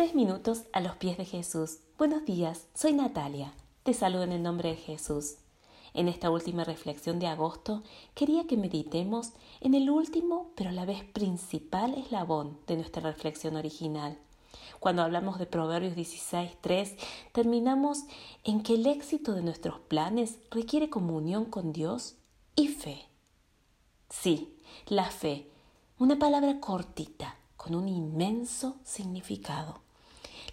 Tres minutos a los pies de Jesús. Buenos días, soy Natalia. Te saludo en el nombre de Jesús. En esta última reflexión de agosto quería que meditemos en el último, pero a la vez principal eslabón de nuestra reflexión original. Cuando hablamos de Proverbios 16.3, terminamos en que el éxito de nuestros planes requiere comunión con Dios y fe. Sí, la fe, una palabra cortita, con un inmenso significado.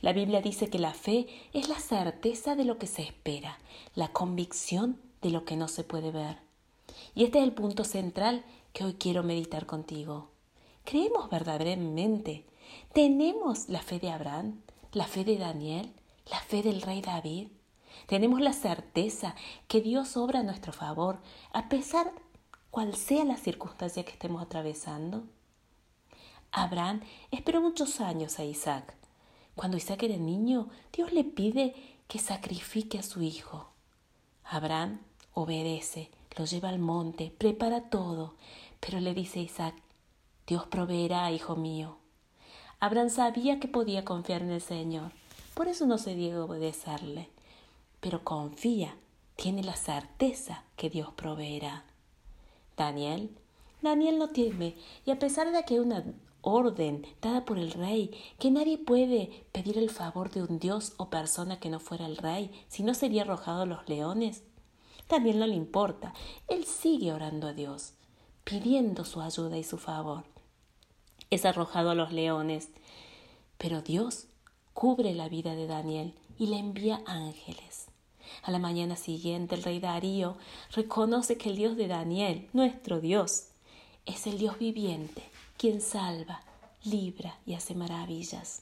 La Biblia dice que la fe es la certeza de lo que se espera, la convicción de lo que no se puede ver. Y este es el punto central que hoy quiero meditar contigo. ¿Creemos verdaderamente? ¿Tenemos la fe de Abraham, la fe de Daniel, la fe del rey David? ¿Tenemos la certeza que Dios obra a nuestro favor a pesar cual sea la circunstancia que estemos atravesando? Abraham esperó muchos años a Isaac. Cuando Isaac era niño, Dios le pide que sacrifique a su hijo. Abraham obedece, lo lleva al monte, prepara todo, pero le dice a Isaac, Dios proveerá, hijo mío. Abraham sabía que podía confiar en el Señor, por eso no se dio a obedecerle, pero confía, tiene la certeza que Dios proveerá. Daniel, Daniel no teme, y a pesar de que una orden dada por el rey, que nadie puede pedir el favor de un dios o persona que no fuera el rey, si no sería arrojado a los leones. También no le importa, él sigue orando a Dios, pidiendo su ayuda y su favor. Es arrojado a los leones, pero Dios cubre la vida de Daniel y le envía ángeles. A la mañana siguiente el rey Darío reconoce que el Dios de Daniel, nuestro Dios, es el Dios viviente quien salva, libra y hace maravillas.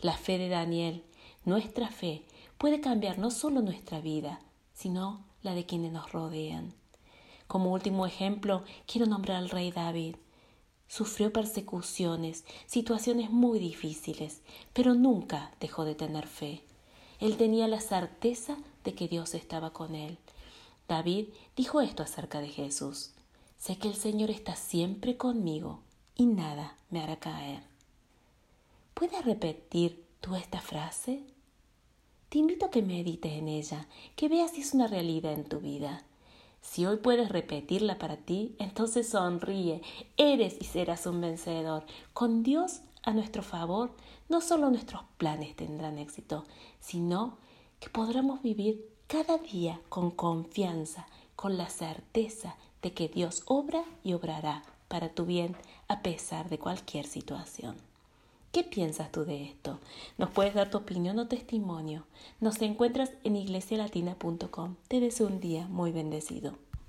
La fe de Daniel, nuestra fe, puede cambiar no solo nuestra vida, sino la de quienes nos rodean. Como último ejemplo, quiero nombrar al rey David. Sufrió persecuciones, situaciones muy difíciles, pero nunca dejó de tener fe. Él tenía la certeza de que Dios estaba con él. David dijo esto acerca de Jesús. Sé que el Señor está siempre conmigo y nada me hará caer. ¿Puedes repetir tú esta frase? Te invito a que medites en ella, que veas si es una realidad en tu vida. Si hoy puedes repetirla para ti, entonces sonríe, eres y serás un vencedor. Con Dios a nuestro favor, no solo nuestros planes tendrán éxito, sino que podremos vivir cada día con confianza, con la certeza de que Dios obra y obrará para tu bien a pesar de cualquier situación. ¿Qué piensas tú de esto? Nos puedes dar tu opinión o testimonio. Nos encuentras en iglesialatina.com. Te deseo un día muy bendecido.